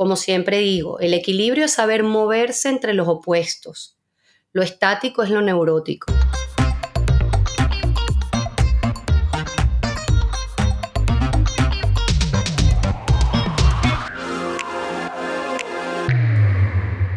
Como siempre digo, el equilibrio es saber moverse entre los opuestos. Lo estático es lo neurótico.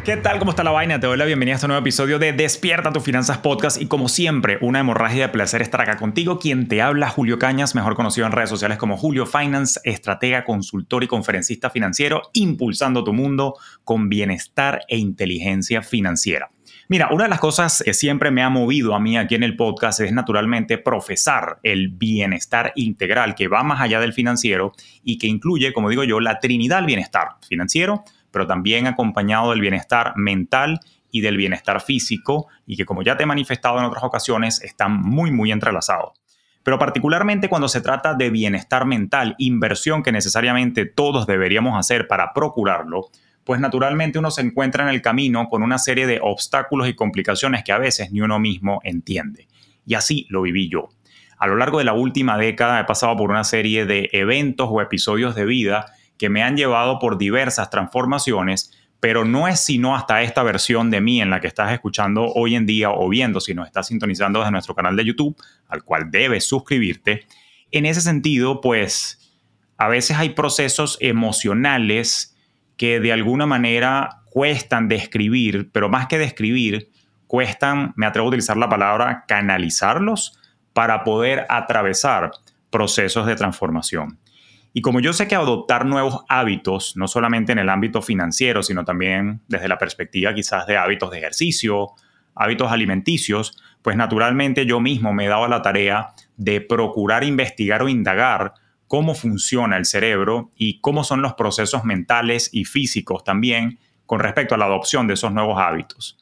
¿Qué tal? ¿Cómo está la vaina? Te doy la bienvenida a este nuevo episodio de Despierta tu Finanzas Podcast y como siempre, una hemorragia de placer estar acá contigo. Quien te habla, Julio Cañas, mejor conocido en redes sociales como Julio Finance, estratega, consultor y conferencista financiero, impulsando tu mundo con bienestar e inteligencia financiera. Mira, una de las cosas que siempre me ha movido a mí aquí en el podcast es naturalmente profesar el bienestar integral que va más allá del financiero y que incluye, como digo yo, la trinidad del bienestar financiero, pero también acompañado del bienestar mental y del bienestar físico y que como ya te he manifestado en otras ocasiones están muy muy entrelazados. Pero particularmente cuando se trata de bienestar mental, inversión que necesariamente todos deberíamos hacer para procurarlo, pues naturalmente uno se encuentra en el camino con una serie de obstáculos y complicaciones que a veces ni uno mismo entiende. Y así lo viví yo. A lo largo de la última década he pasado por una serie de eventos o episodios de vida que me han llevado por diversas transformaciones, pero no es sino hasta esta versión de mí en la que estás escuchando hoy en día o viendo si nos estás sintonizando desde nuestro canal de YouTube, al cual debes suscribirte. En ese sentido, pues a veces hay procesos emocionales que de alguna manera cuestan describir, pero más que describir, cuestan, me atrevo a utilizar la palabra, canalizarlos para poder atravesar procesos de transformación. Y como yo sé que adoptar nuevos hábitos, no solamente en el ámbito financiero, sino también desde la perspectiva quizás de hábitos de ejercicio, hábitos alimenticios, pues naturalmente yo mismo me he dado la tarea de procurar investigar o indagar cómo funciona el cerebro y cómo son los procesos mentales y físicos también con respecto a la adopción de esos nuevos hábitos.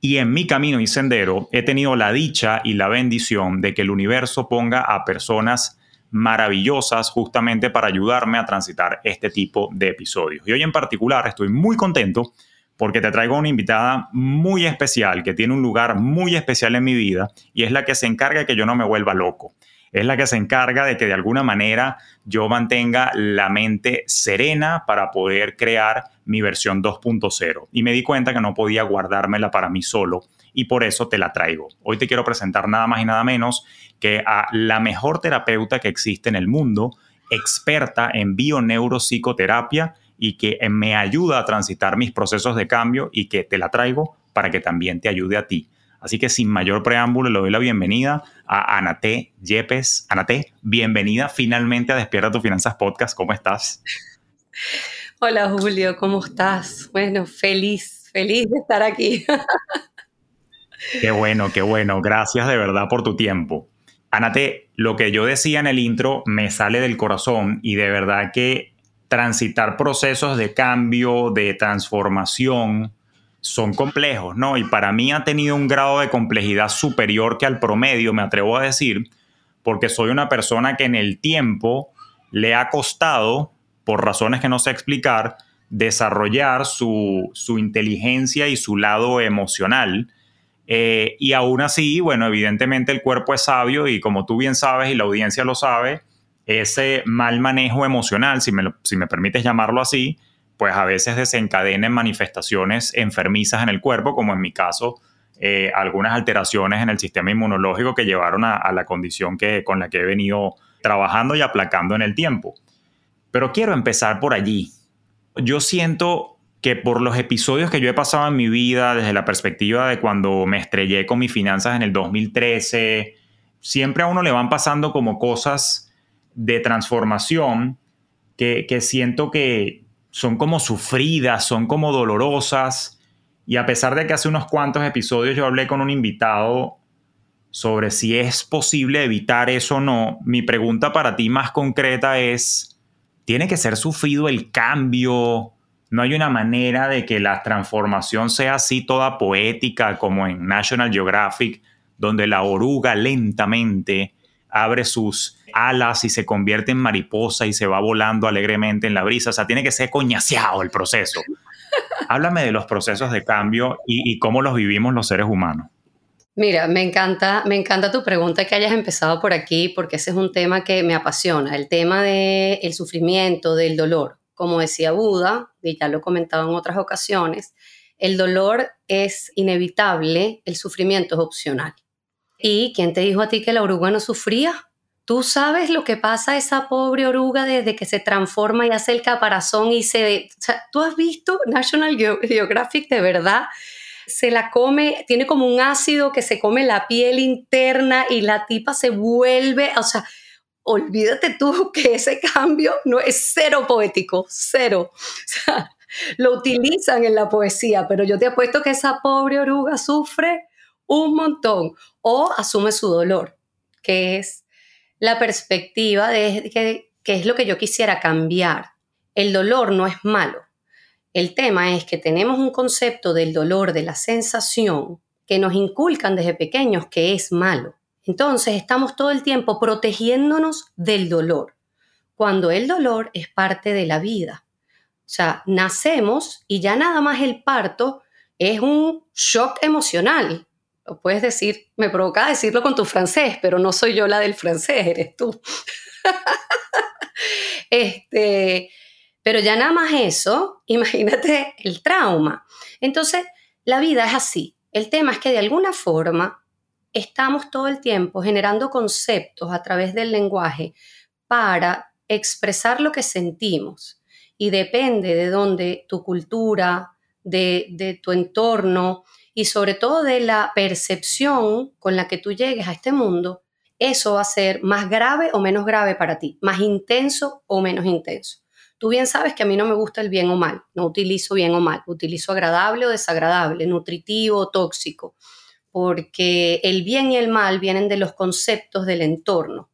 Y en mi camino y sendero he tenido la dicha y la bendición de que el universo ponga a personas maravillosas justamente para ayudarme a transitar este tipo de episodios. Y hoy en particular estoy muy contento porque te traigo una invitada muy especial que tiene un lugar muy especial en mi vida y es la que se encarga de que yo no me vuelva loco. Es la que se encarga de que de alguna manera yo mantenga la mente serena para poder crear mi versión 2.0. Y me di cuenta que no podía guardármela para mí solo y por eso te la traigo. Hoy te quiero presentar nada más y nada menos que a la mejor terapeuta que existe en el mundo, experta en bioneuropsicoterapia y que me ayuda a transitar mis procesos de cambio y que te la traigo para que también te ayude a ti. Así que sin mayor preámbulo le doy la bienvenida a Anate Yepes. Anate, bienvenida finalmente a Despierta tus Finanzas Podcast. ¿Cómo estás? Hola Julio, ¿cómo estás? Bueno, feliz, feliz de estar aquí. Qué bueno, qué bueno. Gracias de verdad por tu tiempo. Anate, lo que yo decía en el intro me sale del corazón y de verdad que transitar procesos de cambio, de transformación, son complejos, ¿no? Y para mí ha tenido un grado de complejidad superior que al promedio, me atrevo a decir, porque soy una persona que en el tiempo le ha costado, por razones que no sé explicar, desarrollar su, su inteligencia y su lado emocional eh, y aún así, bueno, evidentemente el cuerpo es sabio y como tú bien sabes y la audiencia lo sabe, ese mal manejo emocional, si me, si me permites llamarlo así, pues a veces desencadena en manifestaciones enfermizas en el cuerpo, como en mi caso, eh, algunas alteraciones en el sistema inmunológico que llevaron a, a la condición que, con la que he venido trabajando y aplacando en el tiempo. Pero quiero empezar por allí. Yo siento que por los episodios que yo he pasado en mi vida, desde la perspectiva de cuando me estrellé con mis finanzas en el 2013, siempre a uno le van pasando como cosas de transformación que, que siento que son como sufridas, son como dolorosas. Y a pesar de que hace unos cuantos episodios yo hablé con un invitado sobre si es posible evitar eso o no, mi pregunta para ti más concreta es, ¿tiene que ser sufrido el cambio? No hay una manera de que la transformación sea así toda poética como en National Geographic, donde la oruga lentamente abre sus alas y se convierte en mariposa y se va volando alegremente en la brisa. O sea, tiene que ser coñaseado el proceso. Háblame de los procesos de cambio y, cómo los vivimos los seres humanos. Mira, me encanta, me encanta tu pregunta que hayas empezado por aquí, porque ese es un tema que me apasiona, el tema del sufrimiento, del dolor como decía Buda, y ya lo he comentado en otras ocasiones, el dolor es inevitable, el sufrimiento es opcional. ¿Y quién te dijo a ti que la oruga no sufría? Tú sabes lo que pasa a esa pobre oruga desde que se transforma y hace el caparazón y se... O sea, tú has visto National Geographic de verdad, se la come, tiene como un ácido que se come la piel interna y la tipa se vuelve, o sea, olvídate tú que ese cambio no es cero poético, cero. Lo utilizan en la poesía, pero yo te apuesto que esa pobre oruga sufre un montón o asume su dolor, que es la perspectiva de que, es lo que yo quisiera cambiar. El dolor no es malo. El tema es que tenemos un concepto del dolor, de la sensación, que nos inculcan desde pequeños que es malo. Entonces estamos todo el tiempo protegiéndonos del dolor, cuando el dolor es parte de la vida. O sea, nacemos y ya nada más el parto es un shock emocional. Lo puedes decir, me provoca decirlo con tu francés, pero no soy yo la del francés, eres tú. este, pero ya nada más eso, imagínate el trauma. Entonces, la vida es así. El tema es que de alguna forma estamos todo el tiempo generando conceptos a través del lenguaje para expresar lo que sentimos y depende de dónde tu cultura, de, tu entorno y sobre todo de la percepción con la que tú llegues a este mundo, eso va a ser más grave o menos grave para ti, más intenso o menos intenso. Tú bien sabes que a mí no me gusta el bien o mal, no utilizo bien o mal, utilizo agradable o desagradable, nutritivo o tóxico, porque el bien y el mal vienen de los conceptos del entorno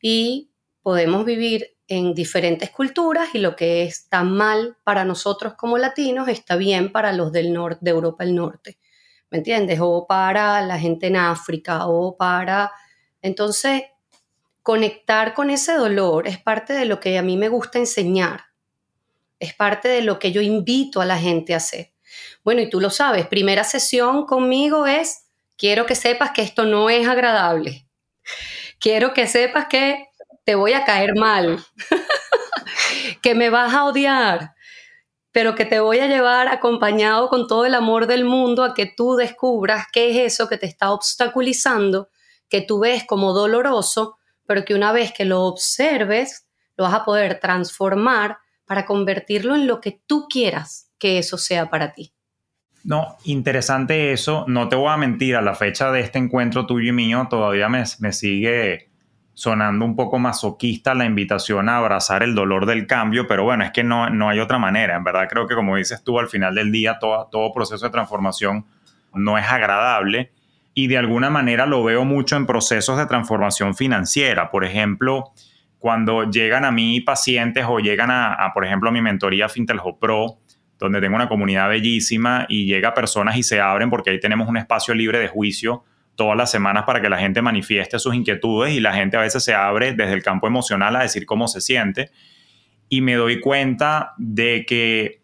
y podemos vivir en diferentes culturas y lo que está mal para nosotros como latinos está bien para los del norte, de Europa del Norte, ¿me entiendes? O para la gente en África o para... Entonces, conectar con ese dolor es parte de lo que a mí me gusta enseñar, es parte de lo que yo invito a la gente a hacer. Bueno, y tú lo sabes, primera sesión conmigo es, quiero que sepas que esto no es agradable. Quiero que sepas que te voy a caer mal, que me vas a odiar, pero que te voy a llevar acompañado con todo el amor del mundo a que tú descubras qué es eso que te está obstaculizando, que tú ves como doloroso, pero que una vez que lo observes, lo vas a poder transformar para convertirlo en lo que tú quieras que eso sea para ti. No, interesante eso. No te voy a mentir, a la fecha de este encuentro tuyo y mío todavía me, me sigue sonando un poco masoquista la invitación a abrazar el dolor del cambio, pero bueno, es que no, no hay otra manera. En verdad creo que como dices tú, al final del día todo, todo proceso de transformación no es agradable y de alguna manera lo veo mucho en procesos de transformación financiera. Por ejemplo, cuando llegan a mí pacientes o llegan a, por ejemplo, a mi mentoría Finteljo Pro, donde tengo una comunidad bellísima y llega personas y se abren porque ahí tenemos un espacio libre de juicio todas las semanas para que la gente manifieste sus inquietudes y la gente a veces se abre desde el campo emocional a decir cómo se siente. Y me doy cuenta de que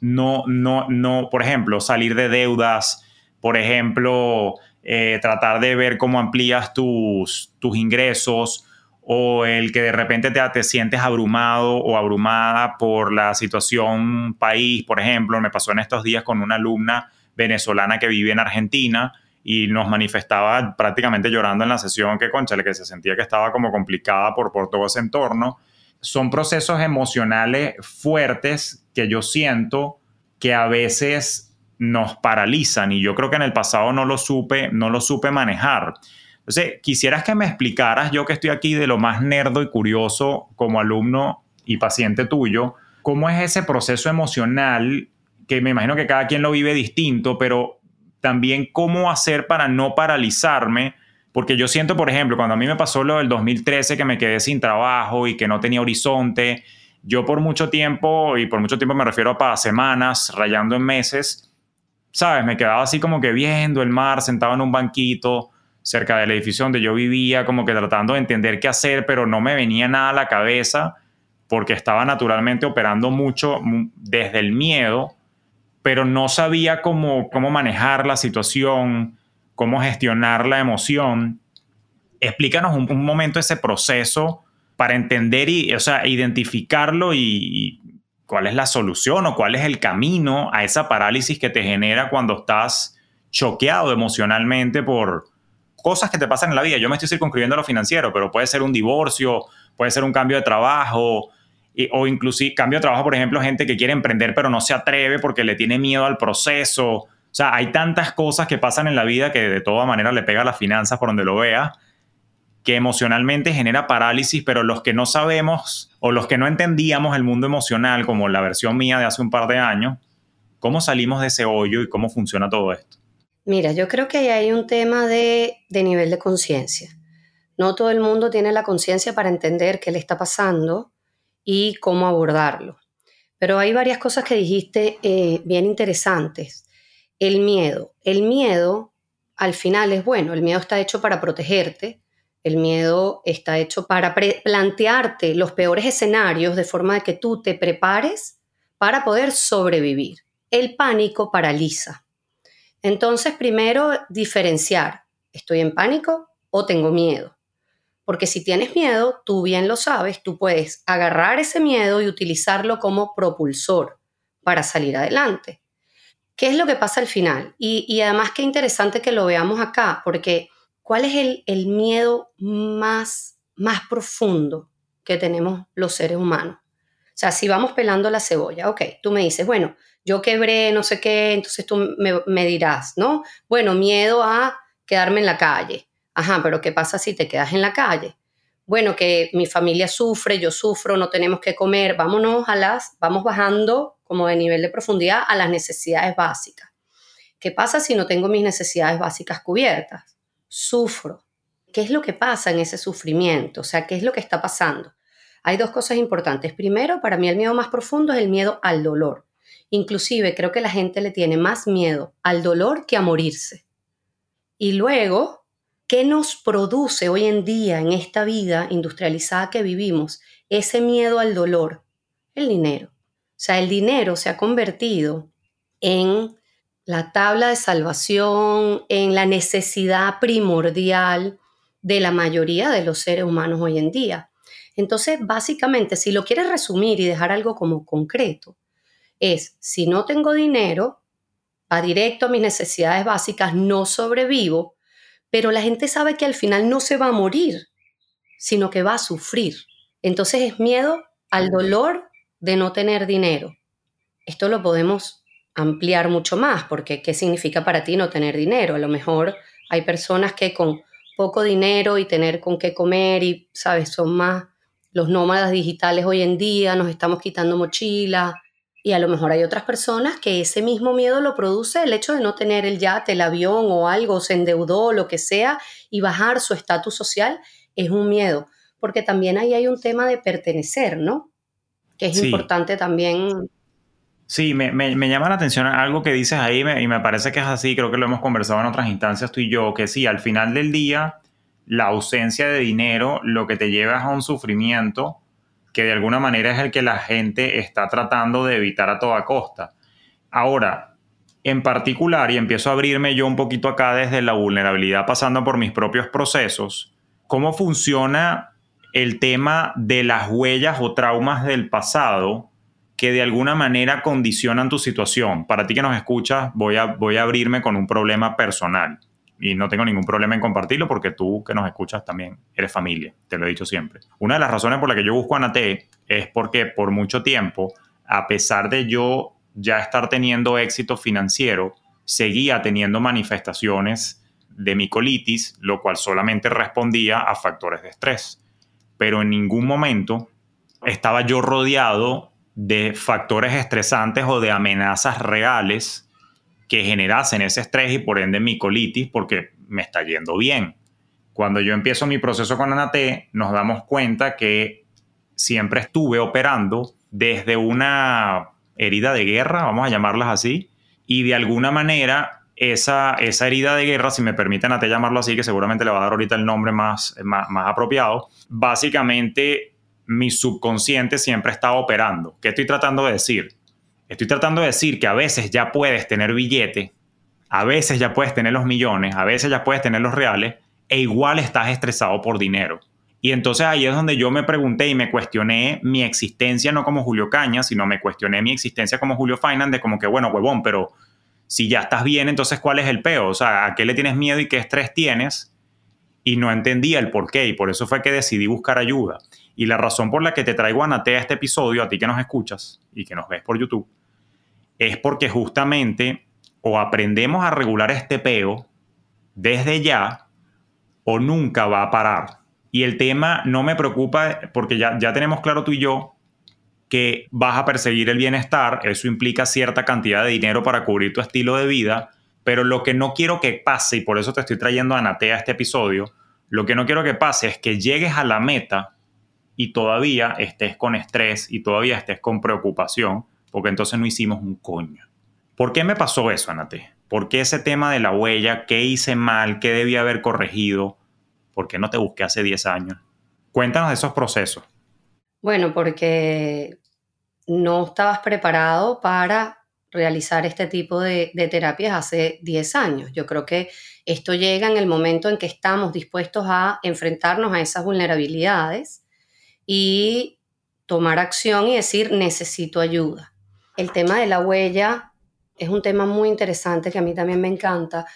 no, no, no, por ejemplo, salir de deudas, por ejemplo, eh, tratar de ver cómo amplías tus, tus ingresos o el que de repente te, te sientes abrumado o abrumada por la situación país, por ejemplo, me pasó en estos días con una alumna venezolana que vive en Argentina, y nos manifestaba prácticamente llorando en la sesión que, conchale, que se sentía que estaba como complicada por, por todo ese entorno. Son procesos emocionales fuertes que yo siento que a veces nos paralizan y yo creo que en el pasado no lo supe, no lo supe manejar. Entonces, quisieras que me explicaras, yo que estoy aquí de lo más nerdo y curioso como alumno y paciente tuyo, cómo es ese proceso emocional que me imagino que cada quien lo vive distinto, pero también cómo hacer para no paralizarme, porque yo siento, por ejemplo, cuando a mí me pasó lo del 2013 que me quedé sin trabajo y que no tenía horizonte, yo por mucho tiempo, y por mucho tiempo me refiero a semanas, rayando en meses, ¿sabes? Me quedaba así como que viendo el mar, sentado en un banquito cerca del edificio donde yo vivía, como que tratando de entender qué hacer, pero no me venía nada a la cabeza porque estaba naturalmente operando mucho desde el miedo pero no sabía cómo, cómo manejar la situación, cómo gestionar la emoción. Explícanos un, momento ese proceso para entender y, o sea, identificarlo y, cuál es la solución o cuál es el camino a esa parálisis que te genera cuando estás choqueado emocionalmente por cosas que te pasan en la vida. Yo me estoy circunscribiendo a lo financiero, pero puede ser un divorcio, puede ser un cambio de trabajo, o inclusive cambio de trabajo, por ejemplo, gente que quiere emprender pero no se atreve porque le tiene miedo al proceso. O sea, hay tantas cosas que pasan en la vida que de todas maneras le pega a las finanzas por donde lo vea, que emocionalmente genera parálisis, pero los que no sabemos o los que no entendíamos el mundo emocional, como la versión mía de hace un par de años, ¿cómo salimos de ese hoyo y cómo funciona todo esto? Mira, yo creo que hay un tema de, de nivel de conciencia. No todo el mundo tiene la conciencia para entender qué le está pasando y cómo abordarlo. Pero hay varias cosas que dijiste eh, bien interesantes. El miedo. El miedo al final es bueno. El miedo está hecho para protegerte. El miedo está hecho para plantearte los peores escenarios de forma de que tú te prepares para poder sobrevivir. El pánico paraliza. Entonces, primero, diferenciar. ¿Estoy en pánico o tengo miedo? Porque si tienes miedo, tú bien lo sabes, tú puedes agarrar ese miedo y utilizarlo como propulsor para salir adelante. ¿Qué es lo que pasa al final? Y, además qué interesante que lo veamos acá, porque ¿cuál es el, el miedo más, más profundo que tenemos los seres humanos? O sea, si vamos pelando la cebolla, ok, tú me dices, bueno, yo quebré no sé qué, entonces tú me, me dirás, ¿no? Bueno, miedo a quedarme en la calle. Ajá, pero ¿qué pasa si te quedas en la calle? Bueno, que mi familia sufre, yo sufro, no tenemos que comer, vámonos a las, vamos bajando como de nivel de profundidad a las necesidades básicas. ¿Qué pasa si no tengo mis necesidades básicas cubiertas? Sufro. ¿Qué es lo que pasa en ese sufrimiento? O sea, ¿qué es lo que está pasando? Hay dos cosas importantes. Primero, para mí el miedo más profundo es el miedo al dolor. Inclusive creo que la gente le tiene más miedo al dolor que a morirse. Y luego, ¿Qué nos produce hoy en día en esta vida industrializada que vivimos ese miedo al dolor? El dinero. O sea, el dinero se ha convertido en la tabla de salvación, en la necesidad primordial de la mayoría de los seres humanos hoy en día. Entonces, básicamente, si lo quieres resumir y dejar algo como concreto, es, si no tengo dinero, va directo a mis necesidades básicas, no sobrevivo, pero la gente sabe que al final no se va a morir, sino que va a sufrir. Entonces es miedo al dolor de no tener dinero. Esto lo podemos ampliar mucho más, porque ¿qué significa para ti no tener dinero? A lo mejor hay personas que con poco dinero y tener con qué comer y, ¿sabes? Son más los nómadas digitales hoy en día, nos estamos quitando mochila, y a lo mejor hay otras personas que ese mismo miedo lo produce el hecho de no tener el yate, el avión o algo, se endeudó, lo que sea, y bajar su estatus social es un miedo. Porque también ahí hay un tema de pertenecer, ¿no? Que es importante también. Sí, me, llama la atención algo que dices ahí y me parece que es así, creo que lo hemos conversado en otras instancias tú y yo, que sí, al final del día, la ausencia de dinero lo que te lleva es a un sufrimiento que de alguna manera es el que la gente está tratando de evitar a toda costa. Ahora, en particular, y empiezo a abrirme yo un poquito acá desde la vulnerabilidad pasando por mis propios procesos, ¿cómo funciona el tema de las huellas o traumas del pasado que de alguna manera condicionan tu situación? Para ti que nos escuchas, voy a, voy a abrirme con un problema personal y no tengo ningún problema en compartirlo porque tú que nos escuchas también eres familia, te lo he dicho siempre. Una de las razones por las que yo busco Anate es porque por mucho tiempo, a pesar de yo ya estar teniendo éxito financiero, seguía teniendo manifestaciones de mi colitis, lo cual solamente respondía a factores de estrés. Pero en ningún momento estaba yo rodeado de factores estresantes o de amenazas reales que generasen ese estrés y por ende mi colitis porque me está yendo bien. Cuando yo empiezo mi proceso con Anate, nos damos cuenta que siempre estuve operando desde una herida de guerra, vamos a llamarlas así, y de alguna manera esa, esa herida de guerra, si me permiten Anate llamarlo así, que seguramente le va a dar ahorita el nombre más, más, más apropiado, básicamente mi subconsciente siempre está operando. ¿Qué estoy tratando de decir? Estoy tratando de decir que a veces ya puedes tener billete, a veces ya puedes tener los millones, a veces ya puedes tener los reales, e igual estás estresado por dinero. Y entonces ahí es donde yo me pregunté y me cuestioné mi existencia no como Julio Caña, sino me cuestioné mi existencia como Julio Finance de como que, bueno, huevón, pero si ya estás bien, entonces ¿cuál es el peo? O sea, ¿a qué le tienes miedo y qué estrés tienes? Y no entendía el por qué y por eso fue que decidí buscar ayuda. Y la razón por la que te traigo a Natea este episodio, a ti que nos escuchas y que nos ves por YouTube, es porque justamente o aprendemos a regular este peo desde ya o nunca va a parar. Y el tema no me preocupa porque ya, ya tenemos claro tú y yo que vas a perseguir el bienestar, eso implica cierta cantidad de dinero para cubrir tu estilo de vida, pero lo que no quiero que pase, y por eso te estoy trayendo a Natea este episodio, lo que no quiero que pase es que llegues a la meta y todavía estés con estrés y todavía estés con preocupación, porque entonces no hicimos un coño. ¿Por qué me pasó eso, Anate? ¿Por qué ese tema de la huella? ¿Qué hice mal? ¿Qué debía haber corregido? ¿Por qué no te busqué hace 10 años? Cuéntanos de esos procesos. Bueno, porque no estabas preparado para realizar este tipo de, terapias hace 10 años. Yo creo que esto llega en el momento en que estamos dispuestos a enfrentarnos a esas vulnerabilidades y tomar acción y decir, necesito ayuda. El tema de la huella es un tema muy interesante que a mí también me encanta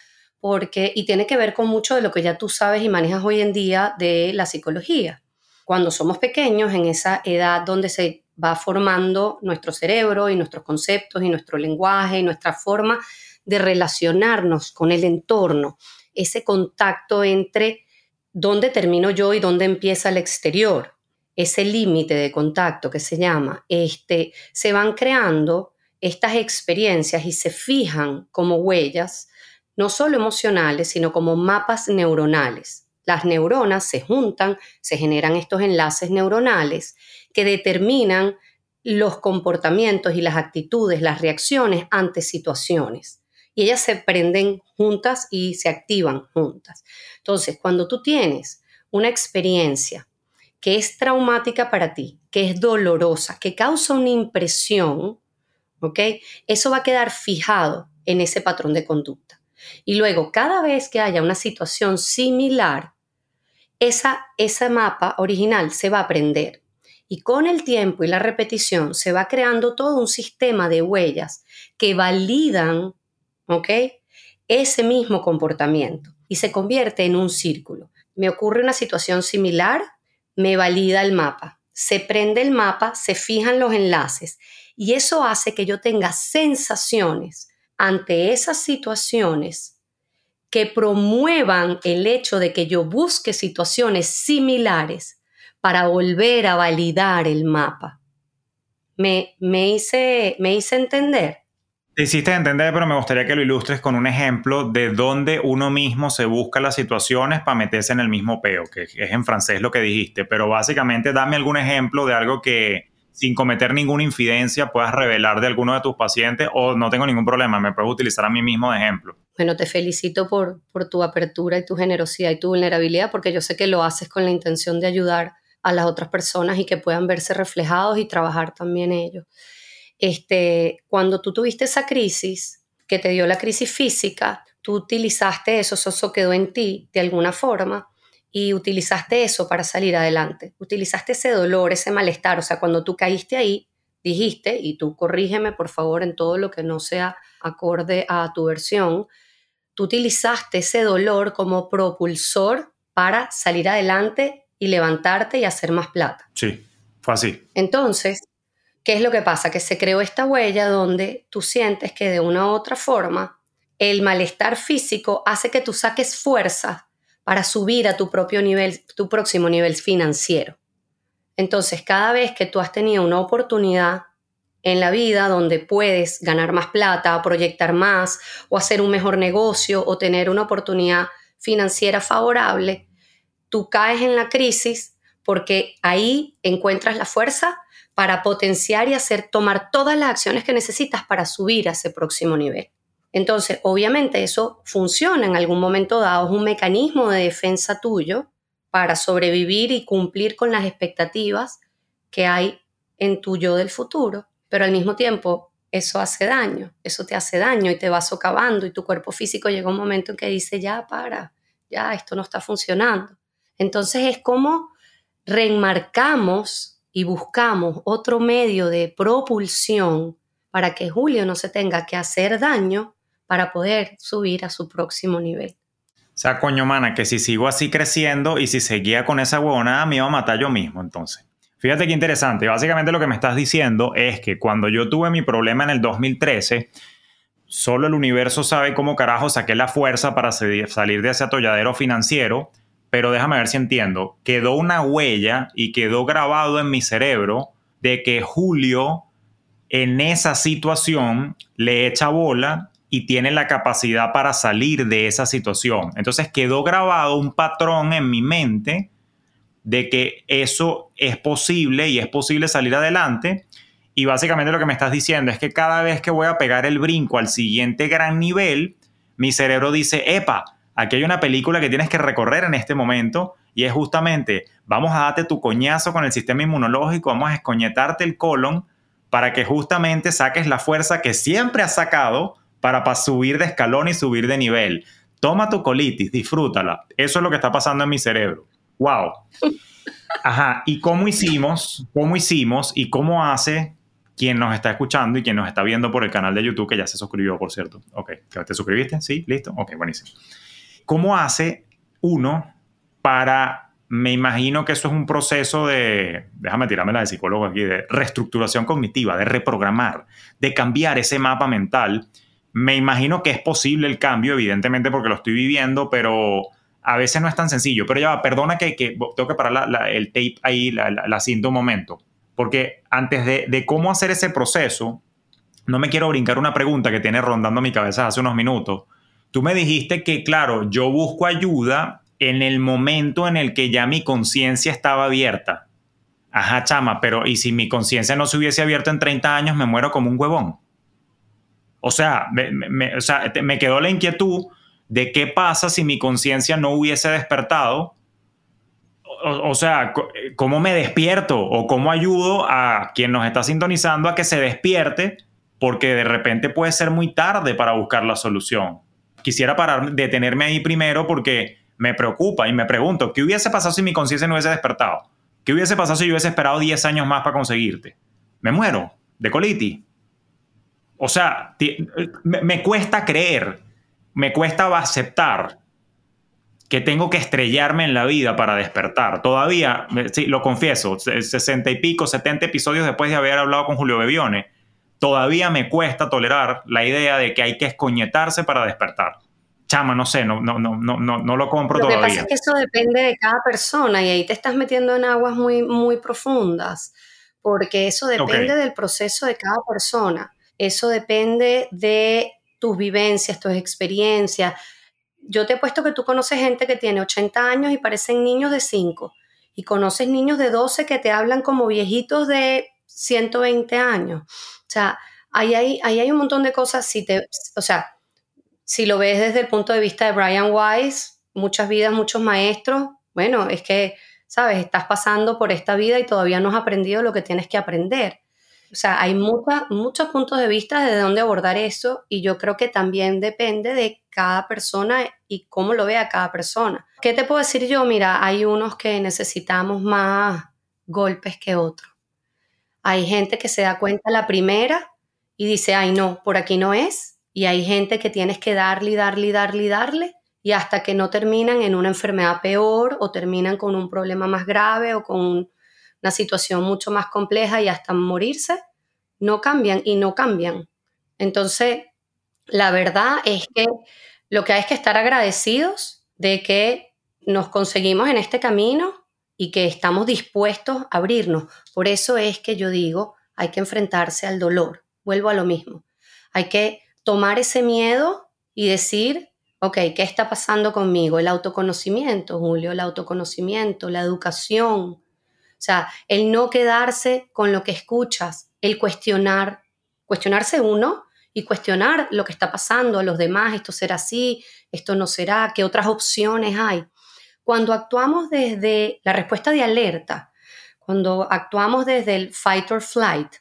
porque, y tiene que ver con mucho de lo que ya tú sabes y manejas hoy en día de la psicología. Cuando somos pequeños, en esa edad donde se va formando nuestro cerebro y nuestros conceptos y nuestro lenguaje y nuestra forma de relacionarnos con el entorno, ese contacto entre dónde termino yo y dónde empieza el exterior, ese límite de contacto que se llama, este, se van creando estas experiencias y se fijan como huellas no solo emocionales, sino como mapas neuronales. Las neuronas se juntan, se generan estos enlaces neuronales que determinan los comportamientos y las actitudes, las reacciones ante situaciones. Y ellas se prenden juntas y se activan juntas. Entonces, cuando tú tienes una experiencia que es traumática para ti, que es dolorosa, que causa una impresión, ¿ok? Eso va a quedar fijado en ese patrón de conducta. Y luego, cada vez que haya una situación similar, esa, ese mapa original se va a aprender. Y con el tiempo y la repetición se va creando todo un sistema de huellas que validan, ¿ok? Ese mismo comportamiento y se convierte en un círculo. Me ocurre una situación similar, me valida el mapa. Se prende el mapa, se fijan los enlaces y eso hace que yo tenga sensaciones ante esas situaciones que promuevan el hecho de que yo busque situaciones similares para volver a validar el mapa. Me, me, hice, me hice entender. Te hiciste entender, pero me gustaría que lo ilustres con un ejemplo de dónde uno mismo se busca las situaciones para meterse en el mismo peo, que es en francés lo que dijiste, pero básicamente dame algún ejemplo de algo que, sin cometer ninguna infidencia puedas revelar de alguno de tus pacientes o no tengo ningún problema, me puedo utilizar a mí mismo de ejemplo. Bueno, te felicito por, por tu apertura y tu generosidad y tu vulnerabilidad porque yo sé que lo haces con la intención de ayudar a las otras personas y que puedan verse reflejados y trabajar también ellos. Este, cuando tú tuviste esa crisis, que te dio la crisis física, tú utilizaste eso, eso quedó en ti de alguna forma y utilizaste eso para salir adelante. Utilizaste ese dolor, ese malestar. O sea, cuando tú caíste ahí, dijiste, y tú corrígeme por favor en todo lo que no sea acorde a tu versión, tú utilizaste ese dolor como propulsor para salir adelante y levantarte y hacer más plata. Sí, fue así. Entonces, ¿qué es lo que pasa? Que se creó esta huella donde tú sientes que de una u otra forma el malestar físico hace que tú saques fuerza para subir a tu propio nivel, tu próximo nivel financiero. Entonces, cada vez que tú has tenido una oportunidad en la vida donde puedes ganar más plata, proyectar más, o hacer un mejor negocio, o tener una oportunidad financiera favorable, tú caes en la crisis porque ahí encuentras la fuerza para potenciar y hacer tomar todas las acciones que necesitas para subir a ese próximo nivel. Entonces, obviamente eso funciona en algún momento dado, es un mecanismo de defensa tuyo para sobrevivir y cumplir con las expectativas que hay en tu yo del futuro, pero al mismo tiempo eso hace daño, eso te hace daño y te va socavando y tu cuerpo físico llega un momento en que dice, ya para, ya esto no está funcionando. Entonces es como reenmarcamos y buscamos otro medio de propulsión para que Julio no se tenga que hacer daño para poder subir a su próximo nivel. O sea, coño, mana, que si sigo así creciendo y si seguía con esa huevonada, me iba a matar yo mismo, entonces. Fíjate qué interesante. Básicamente lo que me estás diciendo es que cuando yo tuve mi problema en el 2013, solo el universo sabe cómo carajo saqué la fuerza para salir de ese atolladero financiero, pero déjame ver si entiendo. Quedó una huella y quedó grabado en mi cerebro de que Julio en esa situación le echa bola y tiene la capacidad para salir de esa situación. Entonces quedó grabado un patrón en mi mente de que eso es posible y es posible salir adelante. Y básicamente lo que me estás diciendo es que cada vez que voy a pegar el brinco al siguiente gran nivel, mi cerebro dice, epa, aquí hay una película que tienes que recorrer en este momento y es justamente, vamos a darte tu coñazo con el sistema inmunológico, vamos a escoñetarte el colon para que justamente saques la fuerza que siempre has sacado para, subir de escalón y subir de nivel. Toma tu colitis, disfrútala. Eso es lo que está pasando en mi cerebro. ¡Wow! Ajá, ¿y cómo hicimos? ¿Cómo hicimos? ¿Y cómo hace quien nos está escuchando y quien nos está viendo por el canal de YouTube, que ya se suscribió, por cierto? Ok, ¿te suscribiste? Sí, listo. Ok, buenísimo. ¿Cómo hace uno para me imagino que eso es un proceso de, déjame tirarme la de psicólogo aquí, de reestructuración cognitiva, de reprogramar, de cambiar ese mapa mental. Me imagino que es posible el cambio, evidentemente porque lo estoy viviendo, pero a veces no es tan sencillo. Pero ya, perdona que, tengo que parar el tape ahí, la, la, cinta un momento, porque antes de, de cómo hacer ese proceso, no me quiero brincar una pregunta que tiene rondando mi cabeza hace unos minutos. Tú me dijiste que, claro, yo busco ayuda en el momento en el que ya mi conciencia estaba abierta. Ajá, chama, pero ¿y si mi conciencia no se hubiese abierto en 30 años, me muero como un huevón? O sea, me, quedó la inquietud de qué pasa si mi conciencia no hubiese despertado. O, o, sea, ¿cómo me despierto? ¿O cómo ayudo a quien nos está sintonizando a que se despierte? Porque de repente puede ser muy tarde para buscar la solución. Quisiera parar, detenerme ahí primero porque me preocupa y me pregunto, ¿qué hubiese pasado si mi conciencia no hubiese despertado? ¿Qué hubiese pasado si yo hubiese esperado 10 años más para conseguirte? Me muero de colitis. O sea, me, cuesta creer, me cuesta aceptar que tengo que estrellarme en la vida para despertar. Todavía, sí, lo confieso, 60 y pico, 70 episodios después de haber hablado con Julio Bebione, todavía me cuesta tolerar la idea de que hay que escoñetarse para despertar chama, no sé, no, no, no, no, no lo compro todavía. Lo que pasa es que eso depende de cada persona y ahí te estás metiendo en aguas muy, muy profundas, porque eso depende del proceso de cada persona. Eso depende de tus vivencias, tus experiencias. Yo te he puesto que tú conoces gente que tiene 80 años y parecen niños de 5. Y conoces niños de 12 que te hablan como viejitos de 120 años. O sea, ahí hay, ahí hay un montón de cosas. Si te, o sea, si lo ves desde el punto de vista de Brian Weiss, muchas vidas, muchos maestros, bueno, es que, sabes, estás pasando por esta vida y todavía no has aprendido lo que tienes que aprender. O sea, hay muchos puntos de vista de dónde abordar eso y yo creo que también depende de cada persona y cómo lo vea cada persona. ¿Qué te puedo decir yo? Mira, hay unos que necesitamos más golpes que otros. Hay gente que se da cuenta la primera y dice, ay no, por aquí no es, y hay gente que tienes que darle, darle, darle, darle, y hasta que no terminan en una enfermedad peor o terminan con un problema más grave o con una situación mucho más compleja y hasta morirse, no cambian y no cambian. Entonces, la verdad es que lo que hay es que estar agradecidos de que nos conseguimos en este camino y que estamos dispuestos a abrirnos. Por eso es que yo digo, hay que enfrentarse al dolor. Vuelvo a lo mismo. Hay que tomar ese miedo y decir, ok, ¿qué está pasando conmigo? El autoconocimiento, Julio, el autoconocimiento, la educación. O sea, el no quedarse con lo que escuchas, el cuestionar, cuestionarse uno y cuestionar lo que está pasando a los demás, esto será así, esto no será, qué otras opciones hay. Cuando actuamos desde la respuesta de alerta, cuando actuamos desde el fight or flight,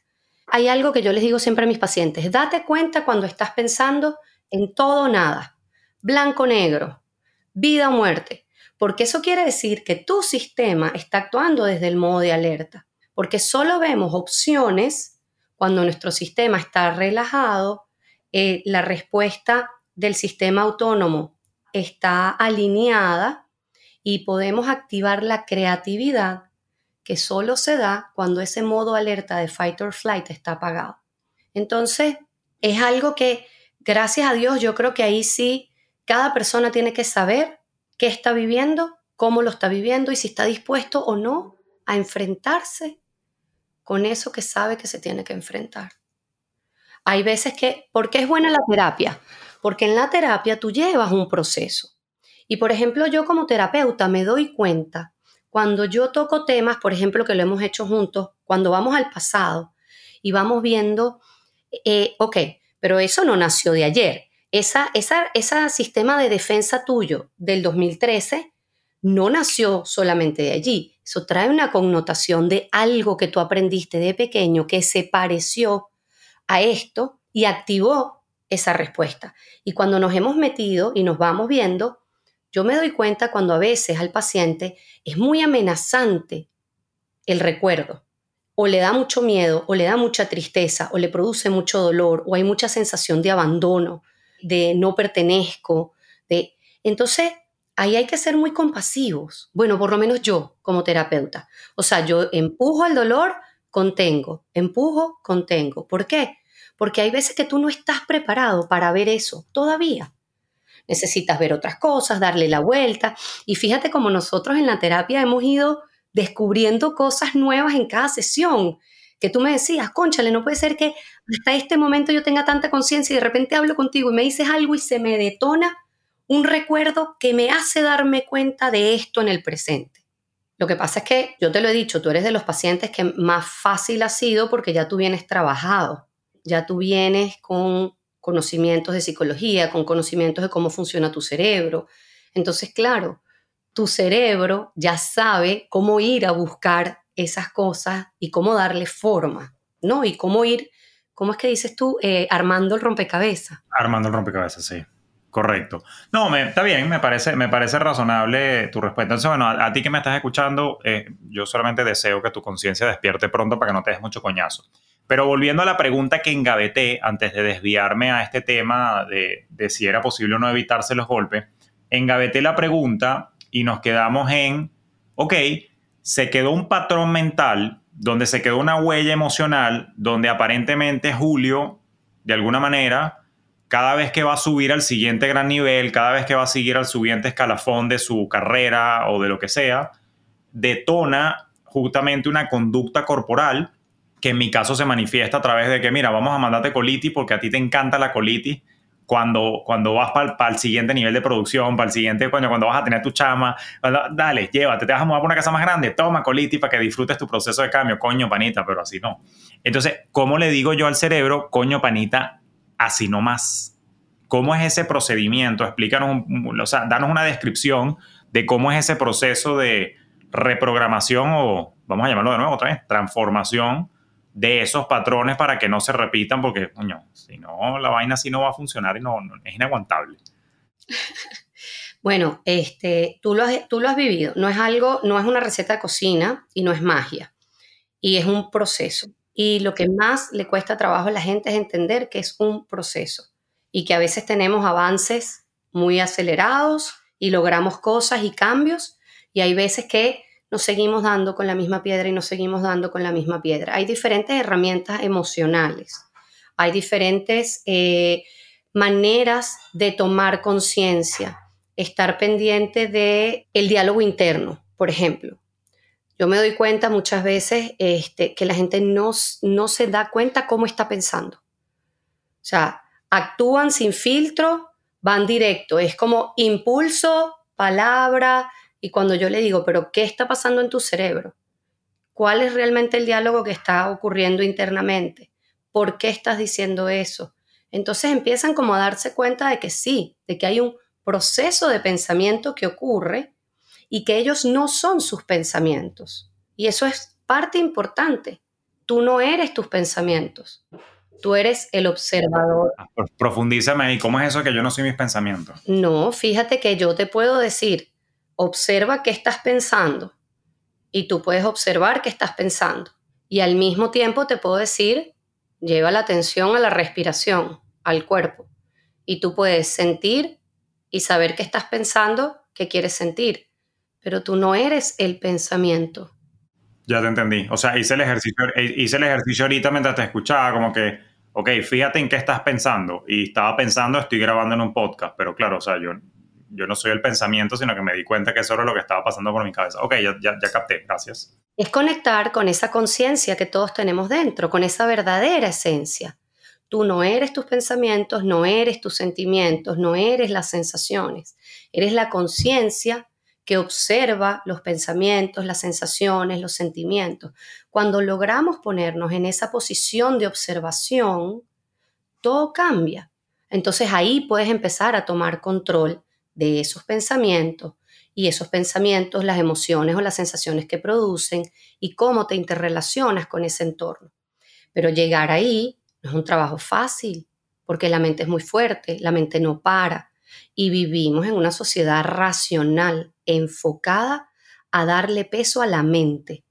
hay algo que yo les digo siempre a mis pacientes, date cuenta cuando estás pensando en todo o nada, blanco negro, vida o muerte, Porque eso quiere decir que tu sistema está actuando desde el modo de alerta. Porque solo vemos opciones cuando nuestro sistema está relajado, eh, la respuesta del sistema autónomo está alineada y podemos activar la creatividad que solo se da cuando ese modo alerta de fight or flight está apagado. Entonces, es algo que, gracias a Dios, yo creo que ahí sí cada persona tiene que saber qué está viviendo, cómo lo está viviendo y si está dispuesto o no a enfrentarse con eso que sabe que se tiene que enfrentar. Hay veces que, ¿por qué es buena la terapia? Porque en la terapia tú llevas un proceso. Y por ejemplo, yo como terapeuta me doy cuenta cuando yo toco temas, por ejemplo, que lo hemos hecho juntos, cuando vamos al pasado y vamos viendo, eh, ok, pero eso no nació de ayer. Esa, esa, ese sistema de defensa tuyo del 2013 no nació solamente de allí. Eso trae una connotación de algo que tú aprendiste de pequeño que se pareció a esto y activó esa respuesta. Y cuando nos hemos metido y nos vamos viendo, yo me doy cuenta cuando a veces al paciente es muy amenazante el recuerdo, o le da mucho miedo, o le da mucha tristeza, o le produce mucho dolor, o hay mucha sensación de abandono, de no pertenezco, de... Entonces, ahí hay que ser muy compasivos. Bueno, por lo menos yo como terapeuta. O sea, yo empujo el dolor, contengo, empujo, contengo. ¿Por qué? Porque hay veces que tú no estás preparado para ver eso todavía. Necesitas ver otras cosas, darle la vuelta. Y fíjate como nosotros en la terapia hemos ido descubriendo cosas nuevas en cada sesión. Que tú me decías, conchale, no puede ser que hasta este momento yo tenga tanta conciencia y de repente hablo contigo y me dices algo y se me detona un recuerdo que me hace darme cuenta de esto en el presente. Lo que pasa es que yo te lo he dicho, tú eres de los pacientes que más fácil ha sido porque ya tú vienes trabajado, ya tú vienes con conocimientos de psicología, con conocimientos de cómo funciona tu cerebro. Entonces, claro, tu cerebro ya sabe cómo ir a buscar esas cosas y cómo darle forma, ¿no? Y cómo ir, ¿cómo es que dices tú? Eh, armando el rompecabezas. Armando el rompecabezas, sí. Correcto. No, me, está bien, me parece, me parece razonable tu respuesta. Entonces, bueno, a, ti que me estás escuchando, eh, yo solamente deseo que tu conciencia despierte pronto para que no te des mucho coñazo. Pero volviendo a la pregunta que engaveté antes de desviarme a este tema de, si era posible o no evitarse los golpes, engaveté la pregunta y nos quedamos en, ok, se quedó un patrón mental donde se quedó una huella emocional donde aparentemente Julio, de alguna manera, cada vez que va a subir al siguiente gran nivel, cada vez que va a seguir al siguiente escalafón de su carrera o de lo que sea, detona justamente una conducta corporal que en mi caso se manifiesta a través de que, mira, vamos a mandarte colitis porque a ti te encanta la colitis cuando, cuando vas para el siguiente nivel de producción, para el siguiente, cuando, cuando vas a tener tu chama, dale, llévate, te vas a mudar para una casa más grande, toma colitis para que disfrutes tu proceso de cambio, coño panita, pero así no. Entonces, ¿cómo le digo yo al cerebro, coño panita, así no más. ¿Cómo es ese procedimiento? Explícanos, o sea, danos una descripción de cómo es ese proceso de reprogramación o, vamos a llamarlo de nuevo otra vez, transformación de esos patrones para que no se repitan, porque, coño, si no, la vaina así no va a funcionar y no, es inaguantable. Bueno, este, tú, lo has, tú lo has vivido. No es algo, no es una receta de cocina y no es magia. Y es un proceso. Y lo que más le cuesta trabajo a la gente es entender que es un proceso y que a veces tenemos avances muy acelerados y logramos cosas y cambios y hay veces que nos seguimos dando con la misma piedra y nos seguimos dando con la misma piedra. Hay diferentes herramientas emocionales, hay diferentes eh, maneras de tomar conciencia, estar pendiente de el diálogo interno, por ejemplo. Yo me doy cuenta muchas veces este, que la gente no, no se da cuenta cómo está pensando. O sea, actúan sin filtro, van directo. Es como impulso, palabra. Y cuando yo le digo, pero ¿qué está pasando en tu cerebro? ¿Cuál es realmente el diálogo que está ocurriendo internamente? ¿Por qué estás diciendo eso? Entonces empiezan como a darse cuenta de que sí, de que hay un proceso de pensamiento que ocurre y que ellos no son sus pensamientos. Y eso es parte importante. Tú no eres tus pensamientos. Tú eres el observador. Ah, profundízame ahí. ¿Cómo es eso que yo no soy mis pensamientos? No, fíjate que yo te puedo decir, observa qué estás pensando y tú puedes observar qué estás pensando. Y al mismo tiempo te puedo decir, lleva la atención a la respiración, al cuerpo. Y tú puedes sentir y saber qué estás pensando, qué quieres sentir. Pero tú no eres el pensamiento. Ya te entendí. O sea, hice el ejercicio, hice el ejercicio ahorita mientras te escuchaba, como que, ok, fíjate en qué estás pensando. Y estaba pensando, estoy grabando en un podcast, pero claro, o sea, yo, yo no soy el pensamiento, sino que me di cuenta que eso era lo que estaba pasando por mi cabeza. Ok, ya, ya, ya capté, gracias. Es conectar con esa conciencia que todos tenemos dentro, con esa verdadera esencia. Tú no eres tus pensamientos, no eres tus sentimientos, no eres las sensaciones. Eres la conciencia que observa los pensamientos, las sensaciones, los sentimientos. Cuando logramos ponernos en esa posición de observación, todo cambia. Entonces ahí puedes empezar a tomar control de esos pensamientos y esos pensamientos, las emociones o las sensaciones que producen y cómo te interrelacionas con ese entorno. Pero llegar ahí no es un trabajo fácil, porque la mente es muy fuerte, la mente no para y vivimos en una sociedad racional enfocada a darle peso a la mente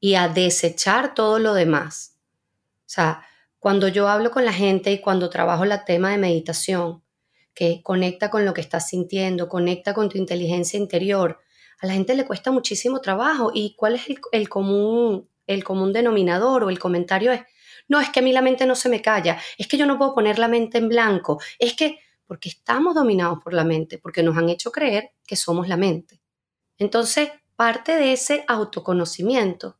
y a desechar todo lo demás. O sea, cuando yo hablo con la gente y cuando trabajo el tema de meditación, que conecta con lo que estás sintiendo, conecta con tu inteligencia interior, a la gente le cuesta muchísimo trabajo. ¿Y cuál es el, común, el común denominador o el comentario es, no, es que a mí la mente no se me calla, es que yo no puedo poner la mente en blanco, es que porque estamos dominados por la mente, porque nos han hecho creer que somos la mente. Entonces, parte de ese autoconocimiento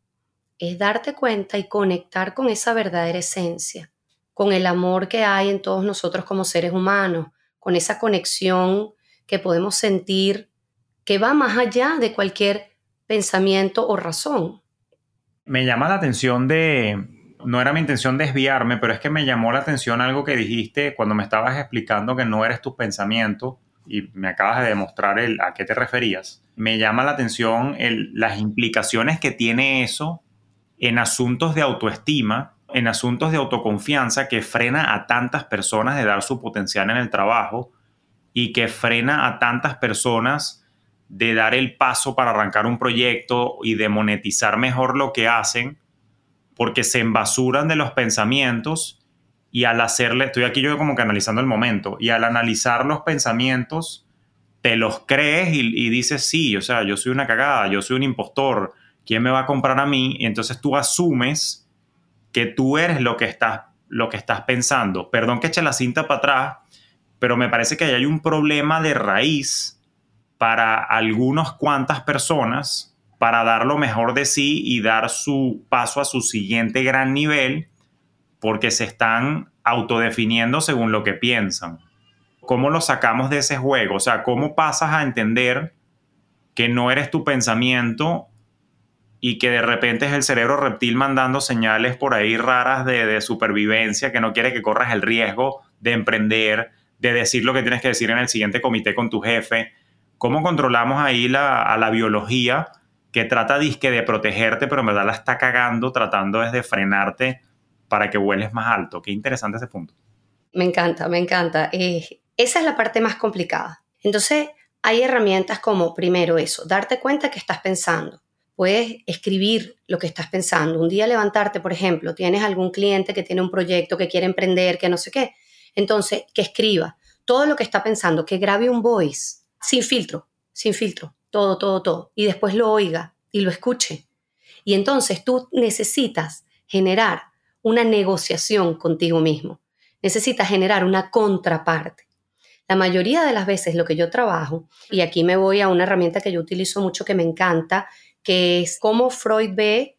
es darte cuenta y conectar con esa verdadera esencia, con el amor que hay en todos nosotros como seres humanos, con esa conexión que podemos sentir que va más allá de cualquier pensamiento o razón. Me llama la atención de, no era mi intención desviarme, pero es que me llamó la atención algo que dijiste cuando me estabas explicando que no eres tus pensamientos y me acabas de demostrar el, a qué te referías. Me llama la atención las implicaciones que tiene eso en asuntos de autoestima, en asuntos de autoconfianza que frena a tantas personas de dar su potencial en el trabajo y que frena a tantas personas de dar el paso para arrancar un proyecto y de monetizar mejor lo que hacen porque se embasuran de los pensamientos y al hacerle, estoy aquí yo como que analizando el momento, y al analizar los pensamientos, te los crees y, dices, sí, o sea, yo soy una cagada, yo soy un impostor, ¿quién me va a comprar a mí? Y entonces tú asumes que tú eres lo que estás, lo que estás pensando. Perdón que eche la cinta para atrás, pero me parece que hay un problema de raíz para algunas cuantas personas para dar lo mejor de sí y dar su paso a su siguiente gran nivel porque se están autodefiniendo según lo que piensan. ¿Cómo lo sacamos de ese juego? O sea, ¿cómo pasas a entender que no eres tu pensamiento y que de repente es el cerebro reptil mandando señales por ahí raras de, supervivencia, que no quiere que corras el riesgo de emprender, de decir lo que tienes que decir en el siguiente comité con tu jefe? ¿Cómo controlamos ahí a la biología que trata disque de protegerte, pero en verdad la está cagando, tratando desde frenarte para que vueles más alto. Qué interesante ese punto. Me encanta, me encanta. Eh, esa es la parte más complicada. Entonces, hay herramientas como, primero eso, darte cuenta que estás pensando. Puedes escribir lo que estás pensando. Un día levantarte, por ejemplo, tienes algún cliente que tiene un proyecto, que quiere emprender, que no sé qué. Entonces, que escriba todo lo que está pensando, que grabe un voice, sin filtro, sin filtro todo, todo, todo, y después lo oiga y lo escuche. Y entonces tú necesitas generar una negociación contigo mismo, necesitas generar una contraparte. La mayoría de las veces lo que yo trabajo, y aquí me voy a una herramienta que yo utilizo mucho que me encanta, que es cómo Freud ve,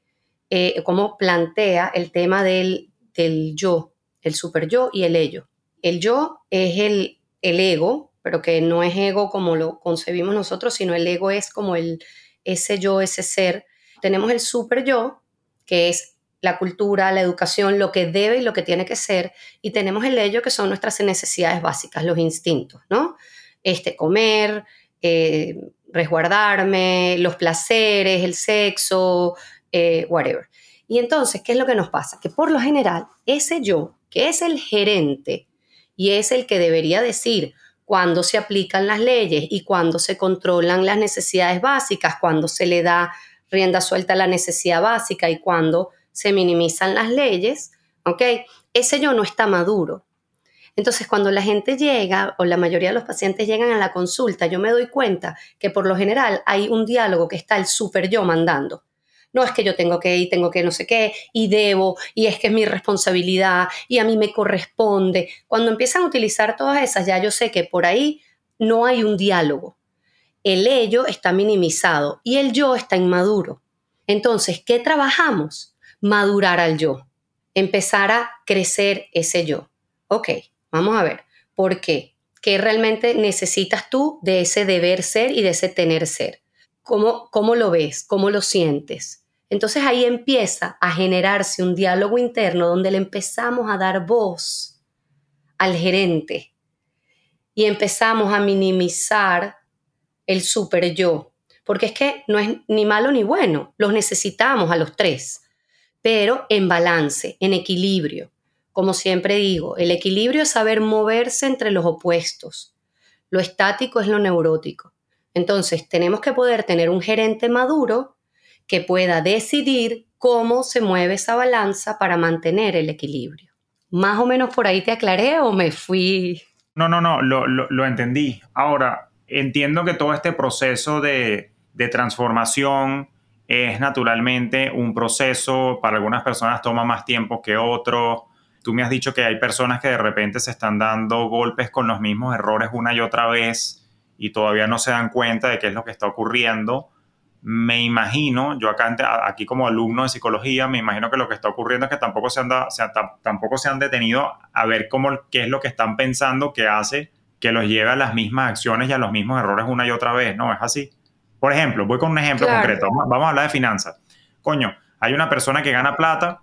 eh, cómo plantea el tema del, del yo, el super yo y el ello. El yo es el, el ego, pero que no es ego como lo concebimos nosotros, sino el ego es como el, ese yo, ese ser. Tenemos el super yo, que es la cultura, la educación, lo que debe y lo que tiene que ser, y tenemos el ello, que son nuestras necesidades básicas, los instintos, ¿no? Este, comer, eh, resguardarme, los placeres, el sexo, eh, whatever. Y entonces, ¿qué es lo que nos pasa? Que por lo general, ese yo, que es el gerente y es el que debería decir, cuando se aplican las leyes y cuando se controlan las necesidades básicas, cuando se le da rienda suelta a la necesidad básica y cuando se minimizan las leyes, ¿ok? Ese yo no está maduro. Entonces, cuando la gente llega o la mayoría de los pacientes llegan a la consulta, yo me doy cuenta que por lo general hay un diálogo que está el super yo mandando no es que yo tengo que ir, tengo que no sé qué, y debo, y es que es mi responsabilidad, y a mí me corresponde. Cuando empiezan a utilizar todas esas, ya yo sé que por ahí no hay un diálogo. El ello está minimizado y el yo está inmaduro. Entonces, ¿qué trabajamos? Madurar al yo, empezar a crecer ese yo. Ok, vamos a ver, ¿por qué? ¿Qué realmente necesitas tú de ese deber ser y de ese tener ser? ¿Cómo, cómo lo ves? ¿Cómo lo sientes? Entonces ahí empieza a generarse un diálogo interno donde le empezamos a dar voz al gerente y empezamos a minimizar el super yo, porque es que no es ni malo ni bueno, los necesitamos a los tres, pero en balance, en equilibrio. Como siempre digo, el equilibrio es saber moverse entre los opuestos. Lo estático es lo neurótico. Entonces, tenemos que poder tener un gerente maduro que pueda decidir cómo se mueve esa balanza para mantener el equilibrio. Más o menos por ahí te aclaré o me fui. No, no, no, lo, entendí. Ahora, entiendo que todo este proceso de, de transformación es naturalmente un proceso, para algunas personas toma más tiempo que otros. Tú me has dicho que hay personas que de repente se están dando golpes con los mismos errores una y otra vez y todavía no se dan cuenta de qué es lo que está ocurriendo me imagino, yo acá aquí como alumno de psicología, me imagino que lo que está ocurriendo es que tampoco se han, tampoco se han detenido a ver cómo, qué es lo que están pensando que hace que los lleve a las mismas acciones y a los mismos errores una y otra vez, ¿no? Es así. Por ejemplo, voy con un ejemplo concreto, vamos, a hablar de finanzas. Coño, hay una persona que gana plata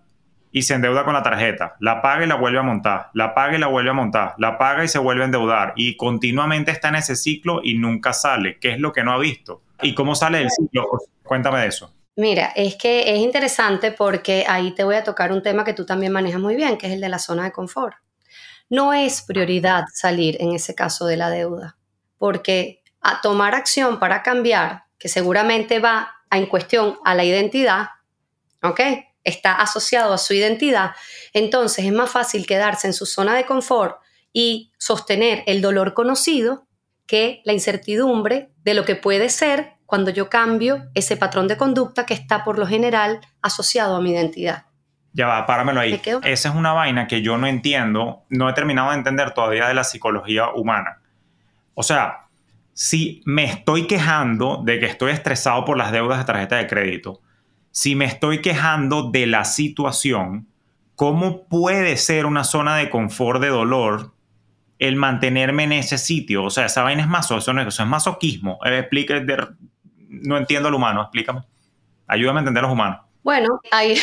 y se endeuda con la tarjeta, la paga y la vuelve a montar, la paga y la vuelve a montar, la paga y se vuelve a endeudar y continuamente está en ese ciclo y nunca sale. ¿Qué es lo que no ha visto? ¿Y cómo sale el ciclo? Cuéntame de eso. Mira, es que es interesante porque ahí te voy a tocar un tema que tú también manejas muy bien, que es el de la zona de confort. No es prioridad salir en ese caso de la deuda, porque a tomar acción para cambiar, que seguramente va en cuestión a la identidad, ¿ok? Está asociado a su identidad, entonces es más fácil quedarse en su zona de confort y sostener el dolor conocido que la incertidumbre de lo que puede ser cuando yo cambio ese patrón de conducta que está por lo general asociado a mi identidad. Ya va, páramelo ahí. Esa es una vaina que yo no entiendo, no he terminado de entender todavía de la psicología humana. O sea, si me estoy quejando de que estoy estresado por las deudas de tarjeta de crédito, si me estoy quejando de la situación, ¿cómo puede ser una zona de confort de dolor el mantenerme en ese sitio. O sea, esa vaina es maso, eso, no es, eso es masoquismo. Eh, no entiendo al humano, explícame. Ayúdame a entender a los humanos. Bueno, hay,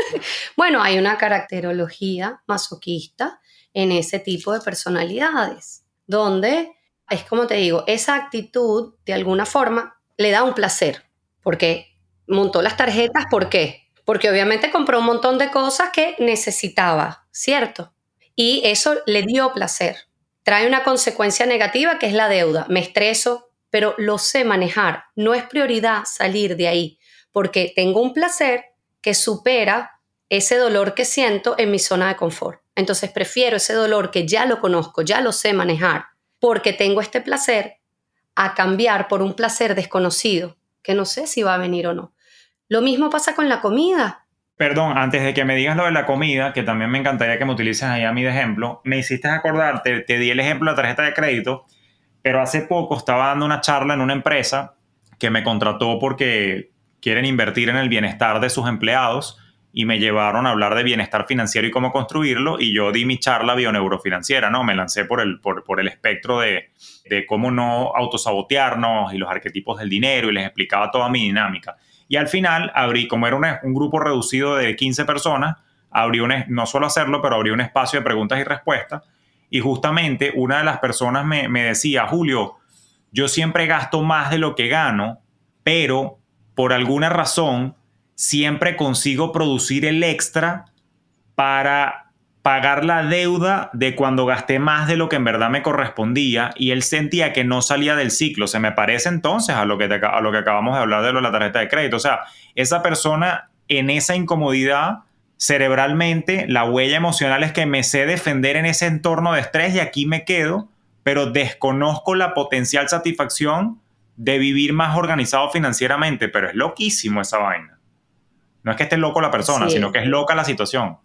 bueno, hay una caracterología masoquista en ese tipo de personalidades, donde es como te digo, esa actitud de alguna forma le da un placer, porque montó las tarjetas, ¿por qué? Porque obviamente compró un montón de cosas que necesitaba, ¿cierto? Y eso le dio placer trae una consecuencia negativa que es la deuda. Me estreso, pero lo sé manejar. No es prioridad salir de ahí, porque tengo un placer que supera ese dolor que siento en mi zona de confort. Entonces prefiero ese dolor que ya lo conozco, ya lo sé manejar, porque tengo este placer, a cambiar por un placer desconocido, que no sé si va a venir o no. Lo mismo pasa con la comida. Perdón, antes de que me digas lo de la comida, que también me encantaría que me utilices ahí a mí de ejemplo, me hiciste acordarte, te di el ejemplo de la tarjeta de crédito, pero hace poco estaba dando una charla en una empresa que me contrató porque quieren invertir en el bienestar de sus empleados y me llevaron a hablar de bienestar financiero y cómo construirlo y yo di mi charla bioneurofinanciera, ¿no? Me lancé por el, por, por el espectro de, de cómo no autosabotearnos y los arquetipos del dinero y les explicaba toda mi dinámica. Y al final abrí, como era un, grupo reducido de 15 personas, abrí un, no solo hacerlo, pero abrí un espacio de preguntas y respuestas. Y justamente una de las personas me decía, Julio, yo siempre gasto más de lo que gano, pero por alguna razón siempre consigo producir el extra para pagar la deuda de cuando gasté más de lo que en verdad me correspondía y él sentía que no salía del ciclo. Se me parece entonces a lo que, a lo que acabamos de hablar de, lo de la tarjeta de crédito. O sea, esa persona en esa incomodidad cerebralmente, la huella emocional es que me sé defender en ese entorno de estrés y aquí me quedo, pero desconozco la potencial satisfacción de vivir más organizado financieramente, pero es loquísimo esa vaina. No es que esté loco la persona, sino que es loca la situación.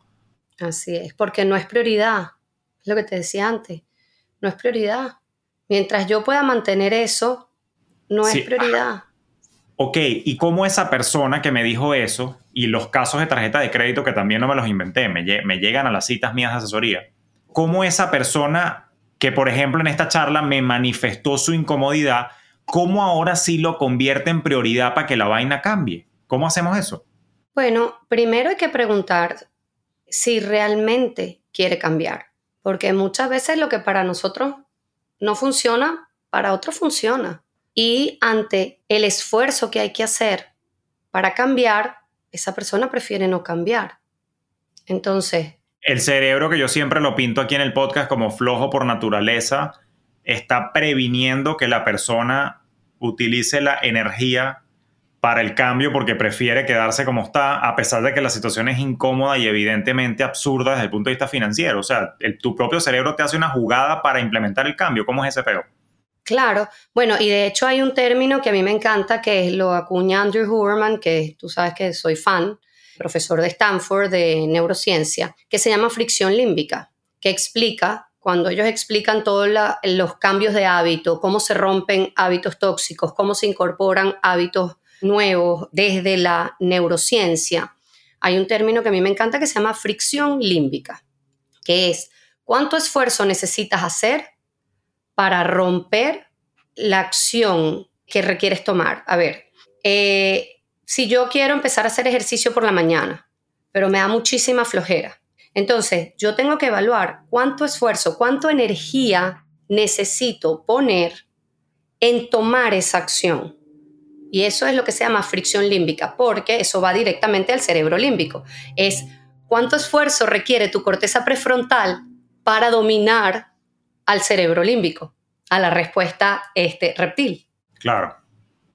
Así es, porque no es prioridad, es lo que te decía antes, no es prioridad. Mientras yo pueda mantener eso, no es prioridad. Ok, ¿y cómo esa persona que me dijo eso y los casos de tarjeta de crédito que también no me los inventé, me, me llegan a las citas mías de asesoría, cómo esa persona que, por ejemplo, en esta charla me manifestó su incomodidad, cómo ahora sí lo convierte en prioridad para que la vaina cambie? ¿Cómo hacemos eso? Bueno, primero hay que preguntar si realmente quiere cambiar, porque muchas veces lo que para nosotros no funciona, para otros funciona. Y ante el esfuerzo que hay que hacer para cambiar, esa persona prefiere no cambiar. Entonces... El cerebro que yo siempre lo pinto aquí en el podcast como flojo por naturaleza, está previniendo que la persona utilice la energía para el cambio porque prefiere quedarse como está, a pesar de que la situación es incómoda y evidentemente absurda desde el punto de vista financiero. O sea, tu propio cerebro te hace una jugada para implementar el cambio. ¿Cómo es ese peor? Claro, bueno, y de hecho hay un término que a mí me encanta, que lo acuña Andrew Huberman, que tú sabes que soy fan, profesor de Stanford de neurociencia, que se llama fricción límbica, que explica, cuando ellos explican todos los cambios de hábito, cómo se rompen hábitos tóxicos, cómo se incorporan hábitos nuevos desde la neurociencia, hay un término que a mí me encanta que se llama fricción límbica, que es cuánto esfuerzo necesitas hacer para romper la acción que requieres tomar. A ver, eh, si yo quiero empezar a hacer ejercicio por la mañana, pero me da muchísima flojera, entonces yo tengo que evaluar cuánto esfuerzo, cuánta energía necesito poner en tomar esa acción. Y eso es lo que se llama fricción límbica, porque eso va directamente al cerebro límbico. Es cuánto esfuerzo requiere tu corteza prefrontal para dominar al cerebro límbico, a la respuesta este, reptil. Claro.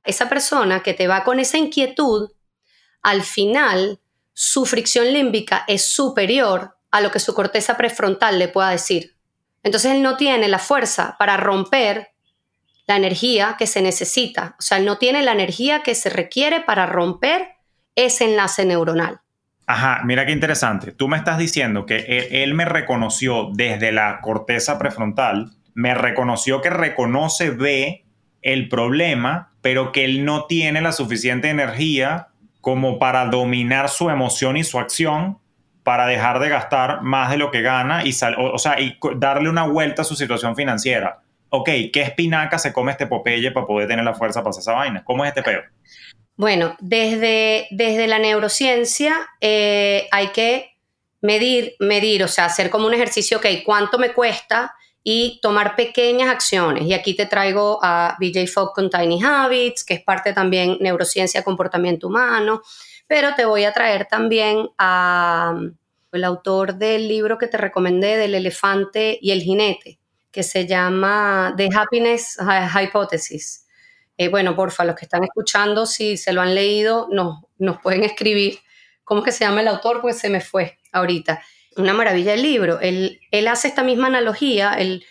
Esa persona que te va con esa inquietud, al final su fricción límbica es superior a lo que su corteza prefrontal le pueda decir. Entonces él no tiene la fuerza para romper la energía que se necesita. O sea, no tiene la energía que se requiere para romper ese enlace neuronal. Ajá, mira qué interesante. Tú me estás diciendo que él, me reconoció desde la corteza prefrontal, me reconoció que reconoce, ve el problema, pero que él no tiene la suficiente energía como para dominar su emoción y su acción para dejar de gastar más de lo que gana y, o, sea, y darle una vuelta a su situación financiera. Ok, ¿qué espinaca se come este Popeye para poder tener la fuerza para hacer esa vaina? ¿Cómo es este peor? Bueno, desde, desde la neurociencia eh, hay que medir, medir, o sea, hacer como un ejercicio, ok, ¿cuánto me cuesta? Y tomar pequeñas acciones. Y aquí te traigo a BJ Fogg con Tiny Habits, que es parte también neurociencia, comportamiento humano, pero te voy a traer también a el autor del libro que te recomendé del elefante y el jinete, que se llama The Happiness Hypothesis eh, bueno, porfa, los que están escuchando, si se lo han leído, nos, nos pueden escribir cómo que se llama el autor, pues se me fue ahorita. Una maravilla el libro. Él, él hace esta misma analogía, él,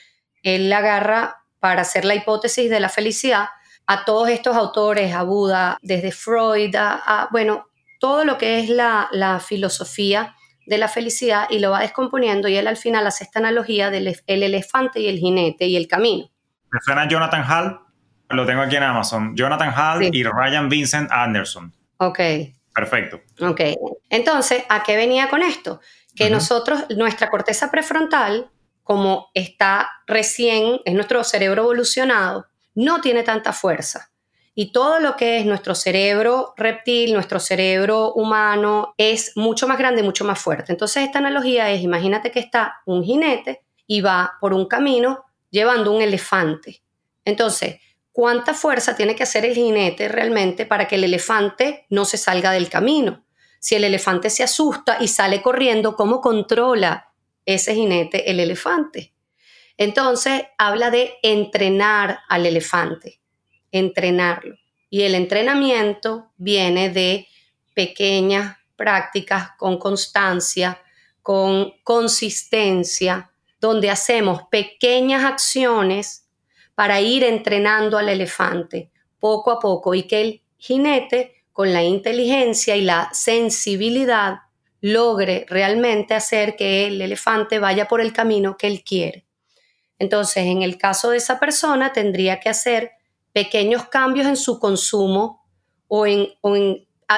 él agarra para hacer la hipótesis de la felicidad a todos estos autores, a Buda, desde Freud, a, bueno, todo lo que es la, la, filosofía de la felicidad y lo va descomponiendo y él al final hace esta analogía del el elefante y el jinete y el camino. ¿Me suena Jonathan Hall? Lo tengo aquí en Amazon. Jonathan Hall y Ryan Vincent Anderson. Ok. Perfecto. Ok. Entonces, ¿a qué venía con esto? Que nosotros, nuestra corteza prefrontal, como está recién, es nuestro cerebro evolucionado, no tiene tanta fuerza. Y todo lo que es nuestro cerebro reptil, nuestro cerebro humano, es mucho más grande, mucho más fuerte. Entonces, esta analogía es, imagínate que está un jinete y va por un camino llevando un elefante. Entonces, cuánta fuerza tiene que hacer el jinete realmente para que el elefante no se salga del camino. Si el elefante se asusta y sale corriendo, ¿cómo controla ese jinete el elefante. Entonces, habla de entrenar al elefante, entrenarlo. Y el entrenamiento viene de pequeñas prácticas con constancia, con consistencia, donde hacemos pequeñas acciones para ir entrenando al elefante poco a poco y que el jinete, con la inteligencia y la sensibilidad, logre realmente hacer que el elefante vaya por el camino que él quiere. Entonces, en el caso de esa persona, tendría que hacer pequeños cambios en su consumo o en,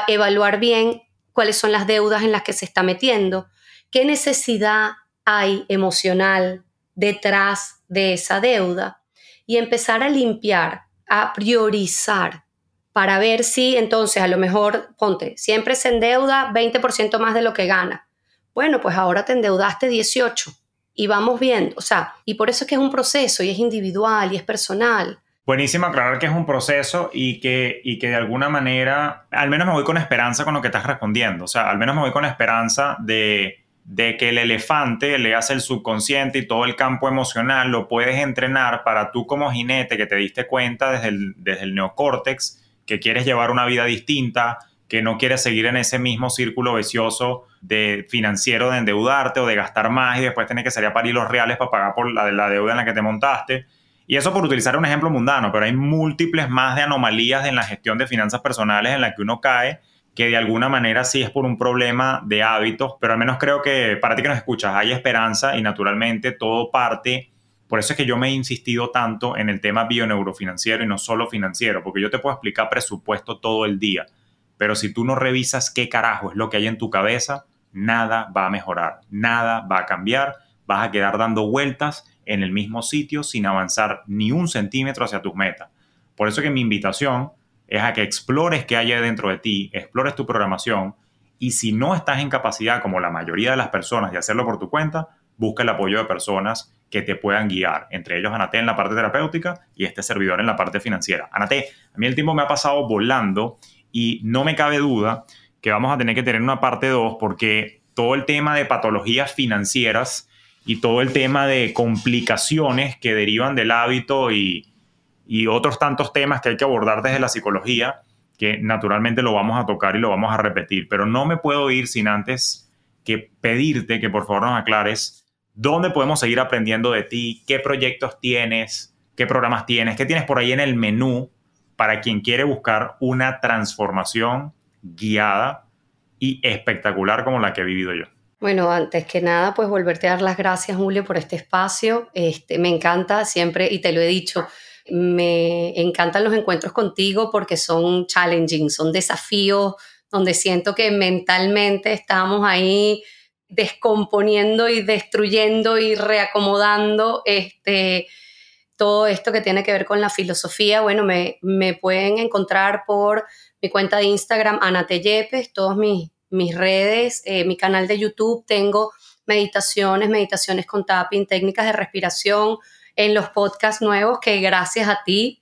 evaluar bien cuáles son las deudas en las que se está metiendo, qué necesidad hay emocional detrás de esa deuda y empezar a limpiar, a priorizar para ver si entonces a lo mejor, ponte, siempre se endeuda 20% más de lo que gana. Bueno, pues ahora te endeudaste 18 y vamos viendo, o sea, y por eso es que es un proceso y es individual y es personal. Buenísimo aclarar que es un proceso y que, y que de alguna manera, al menos me voy con esperanza con lo que estás respondiendo, o sea, al menos me voy con esperanza de, de que el elefante le hace el subconsciente y todo el campo emocional lo puedes entrenar para tú como jinete que te diste cuenta desde el, desde el neocórtex que quieres llevar una vida distinta, que no quieres seguir en ese mismo círculo vicioso de financiero de endeudarte o de gastar más y después tener que salir a parir los reales para pagar por la, la deuda en la que te montaste. Y eso por utilizar un ejemplo mundano, pero hay múltiples más de anomalías en la gestión de finanzas personales en la que uno cae, que de alguna manera sí es por un problema de hábitos, pero al menos creo que para ti que nos escuchas hay esperanza y naturalmente todo parte por eso es que yo me he insistido tanto en el tema bioneurofinanciero y no solo financiero, porque yo te puedo explicar presupuesto todo el día, pero si tú no revisas qué carajo es lo que hay en tu cabeza, nada va a mejorar, nada va a cambiar, vas a quedar dando vueltas en el mismo sitio sin avanzar ni un centímetro hacia tus metas. Por eso que mi invitación es a que explores qué hay dentro de ti, explores tu programación y si no estás en capacidad, como la mayoría de las personas, de hacerlo por tu cuenta, busca el apoyo de personas que te puedan guiar, entre ellos Anate en la parte terapéutica y este servidor en la parte financiera. Anate, a mí el tiempo me ha pasado volando y no me cabe duda que vamos a tener que tener una parte 2 porque todo el tema de patologías financieras y todo el tema de complicaciones que derivan del hábito y, y otros tantos temas que hay que abordar desde la psicología, que naturalmente lo vamos a tocar y lo vamos a repetir, pero no me puedo ir sin antes que pedirte que por favor nos aclares dónde podemos seguir aprendiendo de ti, qué proyectos tienes, qué programas tienes, qué tienes por ahí en el menú para quien quiere buscar una transformación guiada y espectacular como la que he vivido yo. Bueno, antes que nada, pues volverte a dar las gracias, Julio, por este espacio. Este, me encanta siempre, y te lo he dicho, me encantan los encuentros contigo porque son challenging, son desafíos donde siento que mentalmente estamos ahí descomponiendo y destruyendo y reacomodando este, todo esto que tiene que ver con la filosofía. Bueno, me, pueden encontrar por mi cuenta de Instagram, Ana Teyepes, todas mis, mis redes, eh, mi canal de YouTube, tengo meditaciones, meditaciones con tapping, técnicas de respiración en los podcasts nuevos que gracias a ti,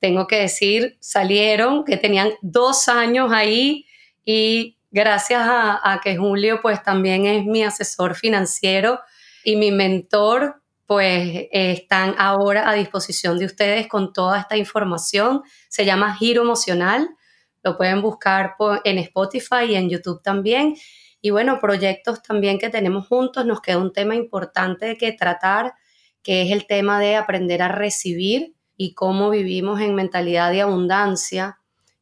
tengo que decir, salieron, que tenían dos años ahí y gracias a, que Julio pues también es mi asesor financiero y mi mentor, pues están ahora a disposición de ustedes con toda esta información. Se llama Giro Emocional, lo pueden buscar en Spotify y en YouTube también. Y bueno, proyectos también que tenemos juntos, nos queda un tema importante que tratar, que es el tema de aprender a recibir y cómo vivimos en mentalidad de abundancia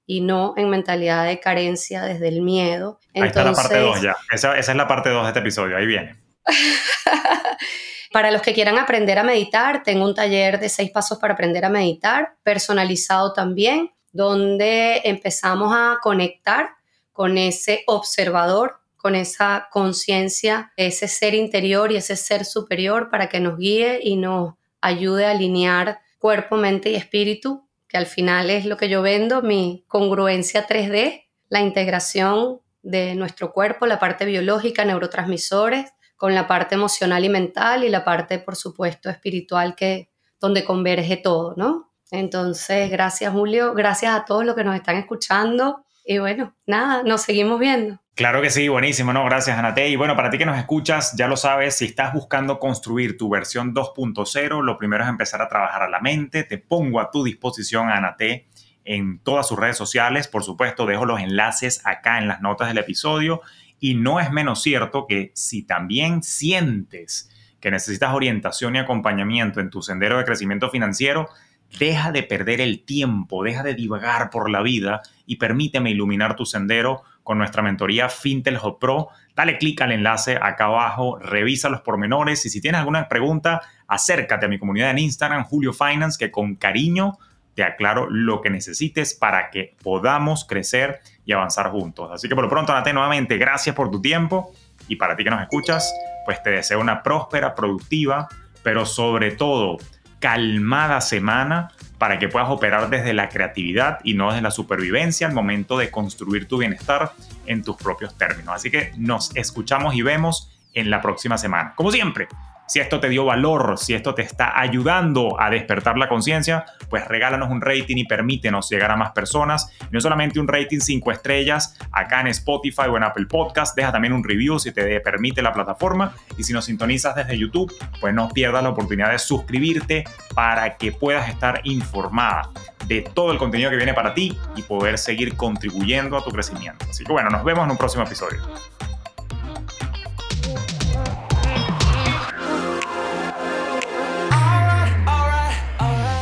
y no en mentalidad de carencia desde el miedo. Ahí está la parte 2 ya. Esa, esa, es la parte 2 de este episodio, ahí viene. para los que quieran aprender a meditar, tengo un taller de seis pasos para aprender a meditar, personalizado también, donde empezamos a conectar con ese observador, con esa conciencia, ese ser interior y ese ser superior para que nos guíe y nos ayude a alinear cuerpo, mente y espíritu que al final es lo que yo vendo, mi congruencia 3D, la integración de nuestro cuerpo, la parte biológica, neurotransmisores, con la parte emocional y mental y la parte, por supuesto, espiritual, que donde converge todo, ¿no? Entonces, gracias Julio, gracias a todos los que nos están escuchando. y bueno, nada, nos seguimos viendo. Claro que sí, buenísimo, ¿no? Gracias, Anate. Y bueno, para ti que nos escuchas, ya lo sabes, si estás buscando construir tu versión 2.0, lo primero es empezar a trabajar a la mente. Te pongo a tu disposición, Anate, en todas sus redes sociales. Por supuesto, dejo los enlaces acá en las notas del episodio. Y no es menos cierto que si también sientes que necesitas orientación y acompañamiento en tu sendero de crecimiento financiero, deja de perder el tiempo, deja de divagar por la vida y permíteme iluminar tu sendero con nuestra mentoría Fintel Hub Pro. Dale clic al enlace acá abajo, revisa los pormenores y si tienes alguna pregunta, acércate a mi comunidad en Instagram, Julio Finance, que con cariño te aclaro lo que necesites para que podamos crecer y avanzar juntos. Así que por lo pronto, Nate, nuevamente, gracias por tu tiempo y para ti que nos escuchas, pues te deseo una próspera, productiva, pero sobre todo calmada semana para que puedas operar desde la creatividad y no desde la supervivencia al momento de construir tu bienestar en tus propios términos. Así que nos escuchamos y vemos en la próxima semana. Como siempre, si esto te dio valor, si esto te está ayudando a despertar la conciencia, pues regálanos un rating y permítenos llegar a más personas. no solamente un rating 5 estrellas acá en Spotify o en Apple Podcast, deja también un review si te permite la plataforma. Y si nos sintonizas desde YouTube, pues no pierdas la oportunidad de suscribirte para que puedas estar informada de todo el contenido que viene para ti y poder seguir contribuyendo a tu crecimiento. Así que bueno, nos vemos en un próximo episodio.